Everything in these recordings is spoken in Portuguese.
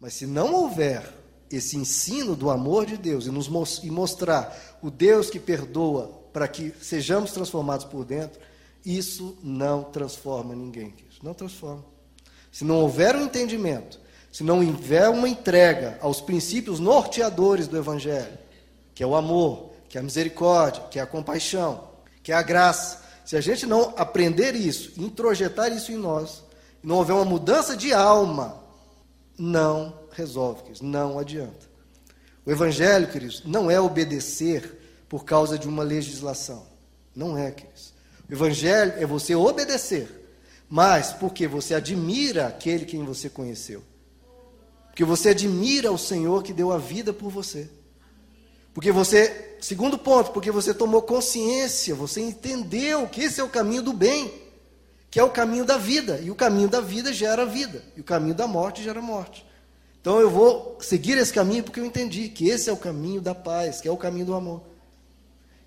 Mas se não houver esse ensino do amor de Deus e nos e mostrar o Deus que perdoa para que sejamos transformados por dentro, isso não transforma ninguém. Isso não transforma. Se não houver um entendimento, se não houver uma entrega aos princípios norteadores do Evangelho, que é o amor, que é a misericórdia, que é a compaixão, que é a graça, se a gente não aprender isso, introjetar isso em nós, não houver uma mudança de alma, não resolve, queridos, não adianta. O Evangelho, queridos, não é obedecer por causa de uma legislação. Não é, queridos. O Evangelho é você obedecer, mas porque você admira aquele quem você conheceu. Porque você admira o Senhor que deu a vida por você. Porque você, segundo ponto, porque você tomou consciência, você entendeu que esse é o caminho do bem, que é o caminho da vida, e o caminho da vida gera vida, e o caminho da morte gera morte. Então eu vou seguir esse caminho porque eu entendi que esse é o caminho da paz, que é o caminho do amor.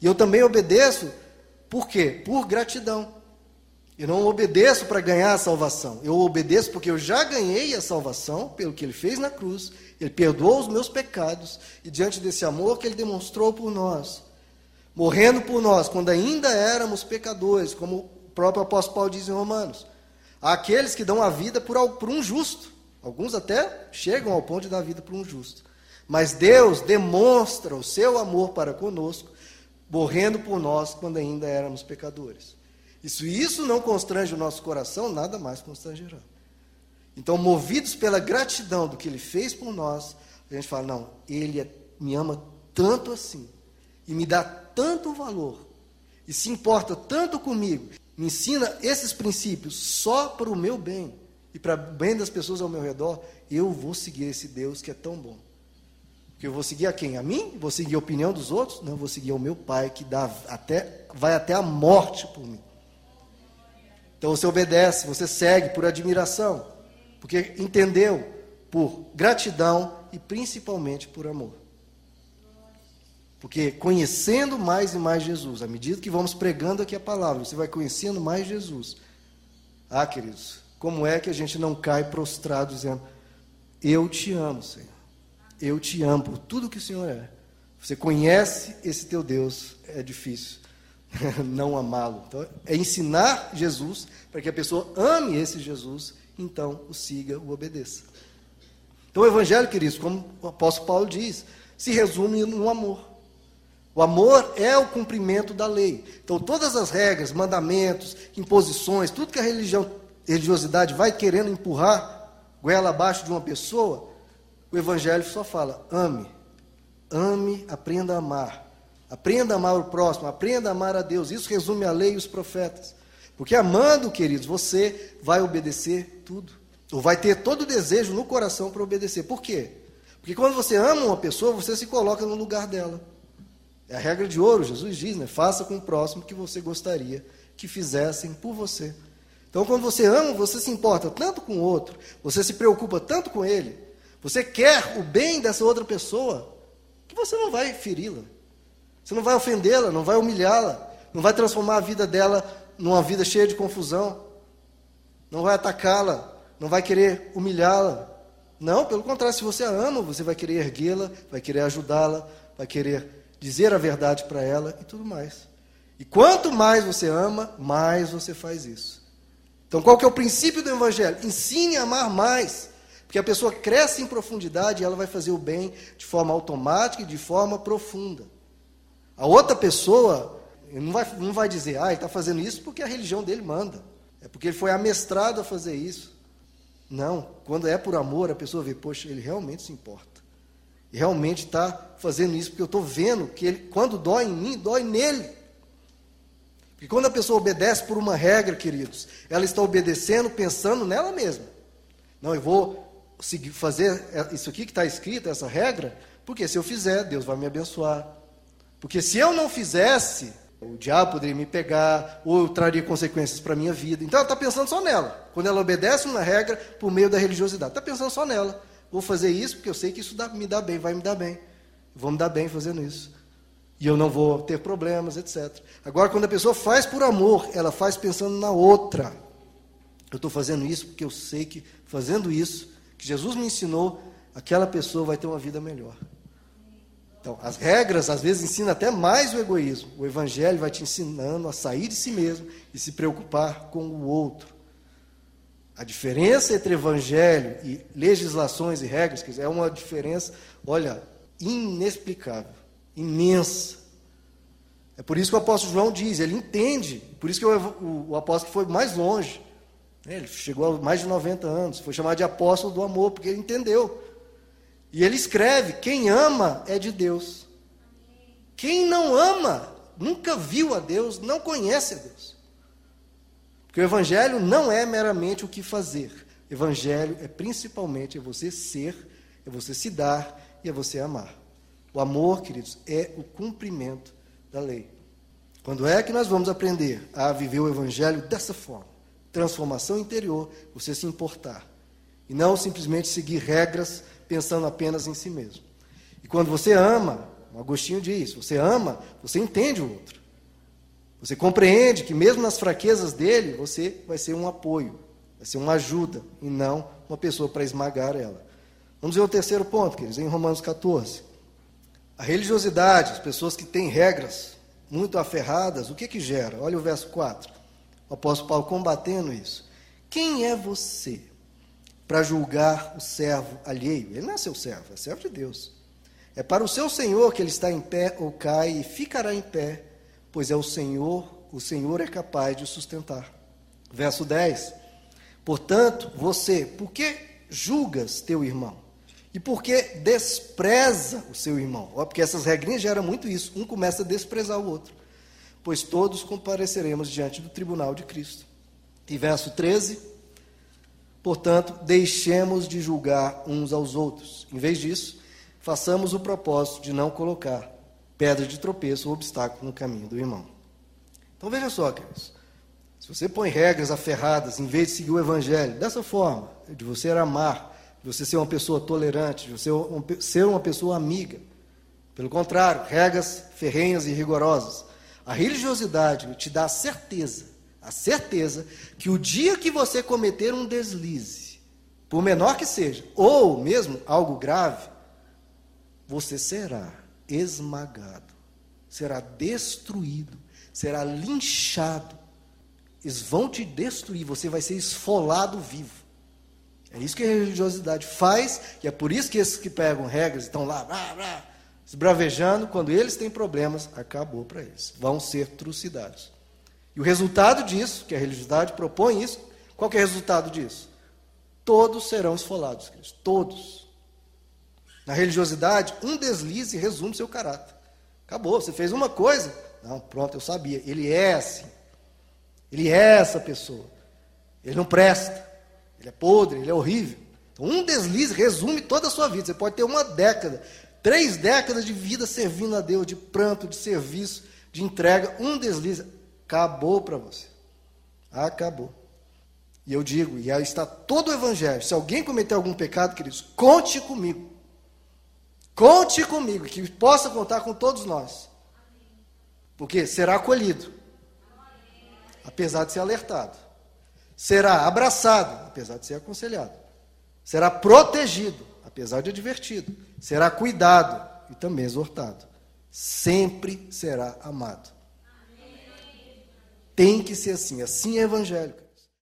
E eu também obedeço, por quê? Por gratidão. Eu não obedeço para ganhar a salvação. Eu obedeço porque eu já ganhei a salvação pelo que ele fez na cruz. Ele perdoou os meus pecados e diante desse amor que ele demonstrou por nós, morrendo por nós quando ainda éramos pecadores, como próprio apóstolo Paulo diz em Romanos. Aqueles que dão a vida por, por um justo. Alguns até chegam ao ponto de dar a vida por um justo. Mas Deus demonstra o seu amor para conosco, morrendo por nós quando ainda éramos pecadores. E se isso não constrange o nosso coração, nada mais constrangerá. Então, movidos pela gratidão do que ele fez por nós, a gente fala: não, ele é, me ama tanto assim, e me dá tanto valor, e se importa tanto comigo, me ensina esses princípios só para o meu bem e para o bem das pessoas ao meu redor, eu vou seguir esse Deus que é tão bom. Porque eu vou seguir a quem? A mim? Vou seguir a opinião dos outros? Não, eu vou seguir ao meu Pai que dá até, vai até a morte por mim. Então você obedece, você segue por admiração, porque entendeu, por gratidão e principalmente por amor. Porque conhecendo mais e mais Jesus, à medida que vamos pregando aqui a palavra, você vai conhecendo mais Jesus. Ah, queridos, como é que a gente não cai prostrado dizendo: Eu te amo, Senhor. Eu te amo por tudo que o Senhor é. Você conhece esse teu Deus, é difícil não amá-lo. Então, é ensinar Jesus para que a pessoa ame esse Jesus, então o siga, o obedeça. Então, o Evangelho, queridos, como o apóstolo Paulo diz, se resume no amor. O amor é o cumprimento da lei. Então, todas as regras, mandamentos, imposições, tudo que a religião, religiosidade vai querendo empurrar goela abaixo de uma pessoa, o Evangelho só fala: ame, ame, aprenda a amar. Aprenda a amar o próximo, aprenda a amar a Deus. Isso resume a lei e os profetas. Porque amando, queridos, você vai obedecer tudo. Ou vai ter todo o desejo no coração para obedecer. Por quê? Porque quando você ama uma pessoa, você se coloca no lugar dela. É a regra de ouro, Jesus diz, né? Faça com o próximo que você gostaria que fizessem por você. Então, quando você ama, você se importa tanto com o outro, você se preocupa tanto com ele, você quer o bem dessa outra pessoa, que você não vai feri-la. Você não vai ofendê-la, não vai humilhá-la, não vai transformar a vida dela numa vida cheia de confusão, não vai atacá-la, não vai querer humilhá-la. Não, pelo contrário, se você a ama, você vai querer erguê-la, vai querer ajudá-la, vai querer dizer a verdade para ela e tudo mais. E quanto mais você ama, mais você faz isso. Então, qual que é o princípio do Evangelho? Ensine a amar mais. Porque a pessoa cresce em profundidade e ela vai fazer o bem de forma automática e de forma profunda. A outra pessoa não vai, não vai dizer, ah, ele está fazendo isso porque a religião dele manda. É porque ele foi amestrado a fazer isso. Não, quando é por amor, a pessoa vê, poxa, ele realmente se importa. Realmente está fazendo isso porque eu estou vendo que ele, quando dói em mim, dói nele. Porque quando a pessoa obedece por uma regra, queridos, ela está obedecendo pensando nela mesma. Não, eu vou seguir, fazer isso aqui que está escrito, essa regra, porque se eu fizer, Deus vai me abençoar. Porque se eu não fizesse, o diabo poderia me pegar, ou eu traria consequências para a minha vida. Então ela está pensando só nela. Quando ela obedece uma regra por meio da religiosidade, está pensando só nela. Vou fazer isso porque eu sei que isso dá, me dá bem, vai me dar bem. Vou me dar bem fazendo isso. E eu não vou ter problemas, etc. Agora, quando a pessoa faz por amor, ela faz pensando na outra. Eu estou fazendo isso porque eu sei que fazendo isso, que Jesus me ensinou, aquela pessoa vai ter uma vida melhor. Então, as regras às vezes ensinam até mais o egoísmo. O evangelho vai te ensinando a sair de si mesmo e se preocupar com o outro. A diferença entre evangelho e legislações e regras é uma diferença, olha, inexplicável, imensa. É por isso que o apóstolo João diz, ele entende, por isso que o, o, apóstolo foi mais longe. Né? Ele chegou a mais de 90 anos, foi chamado de apóstolo do amor, porque ele entendeu. E ele escreve: quem ama é de Deus. Quem não ama, nunca viu a Deus, não conhece a Deus. Porque o Evangelho não é meramente o que fazer. Evangelho é principalmente é você ser, é você se dar e é você amar. O amor, queridos, é o cumprimento da lei. Quando é que nós vamos aprender a viver o Evangelho dessa forma? Transformação interior, você se importar. E não simplesmente seguir regras pensando apenas em si mesmo. E quando você ama, Agostinho diz, você ama, você entende o outro. Você compreende que mesmo nas fraquezas dele, você vai ser um apoio, vai ser uma ajuda, e não uma pessoa para esmagar ela. Vamos ver o terceiro ponto, queridos, em Romanos 14. A religiosidade, as pessoas que têm regras muito aferradas, o que que gera? Olha o verso 4. O apóstolo Paulo combatendo isso. Quem é você para julgar o servo alheio. Ele não é seu servo, é servo de Deus. É para o seu Senhor que ele está em pé ou cai e ficará em pé, pois é o Senhor, o Senhor é capaz de sustentar. Verso 10. Portanto, você, por que julgas teu irmão? E por que despreza o seu irmão? Ó, porque essas regrinhas geram muito isso. Um começa a desprezar o outro. Pois todos compareceremos diante do tribunal de Cristo. E verso 13. Portanto, deixemos de julgar uns aos outros. Em vez disso, façamos o propósito de não colocar pedra de tropeço ou obstáculo no caminho do irmão. Então veja só, queridos. Se você põe regras aferradas em vez de seguir o evangelho dessa forma, de você amar, de você ser uma pessoa tolerante, de você ser uma pessoa amiga, pelo contrário, regras ferrenhas e rigorosas, a religiosidade te dá a certeza a certeza que o dia que você cometer um deslize, por menor que seja, ou mesmo algo grave, você será esmagado, será destruído, será linchado. Eles vão te destruir, você vai ser esfolado vivo. É isso que a religiosidade faz, e é por isso que esses que pegam regras estão lá, blá, blá, quando eles têm problemas, acabou para eles. Vão ser trucidados. E o resultado disso, que a religiosidade propõe isso, qual é o resultado disso? Todos serão esfolados, todos. Na religiosidade, um deslize resume seu caráter. Acabou, você fez uma coisa, não, pronto, eu sabia, ele é assim. Ele é essa pessoa. Ele não presta. Ele é podre, ele é horrível. Então, um deslize resume toda a sua vida. Você pode ter uma década, três décadas de vida servindo a Deus, de pranto, de serviço, de entrega. Um deslize Acabou para você. Acabou. E eu digo, e aí está todo o evangelho. Se alguém cometer algum pecado, queridos, conte comigo. Conte comigo, que possa contar com todos nós. Porque será acolhido, apesar de ser alertado. Será abraçado, apesar de ser aconselhado. Será protegido, apesar de advertido. Será cuidado e também exortado. Sempre será amado. Tem que ser assim. Assim é evangélico.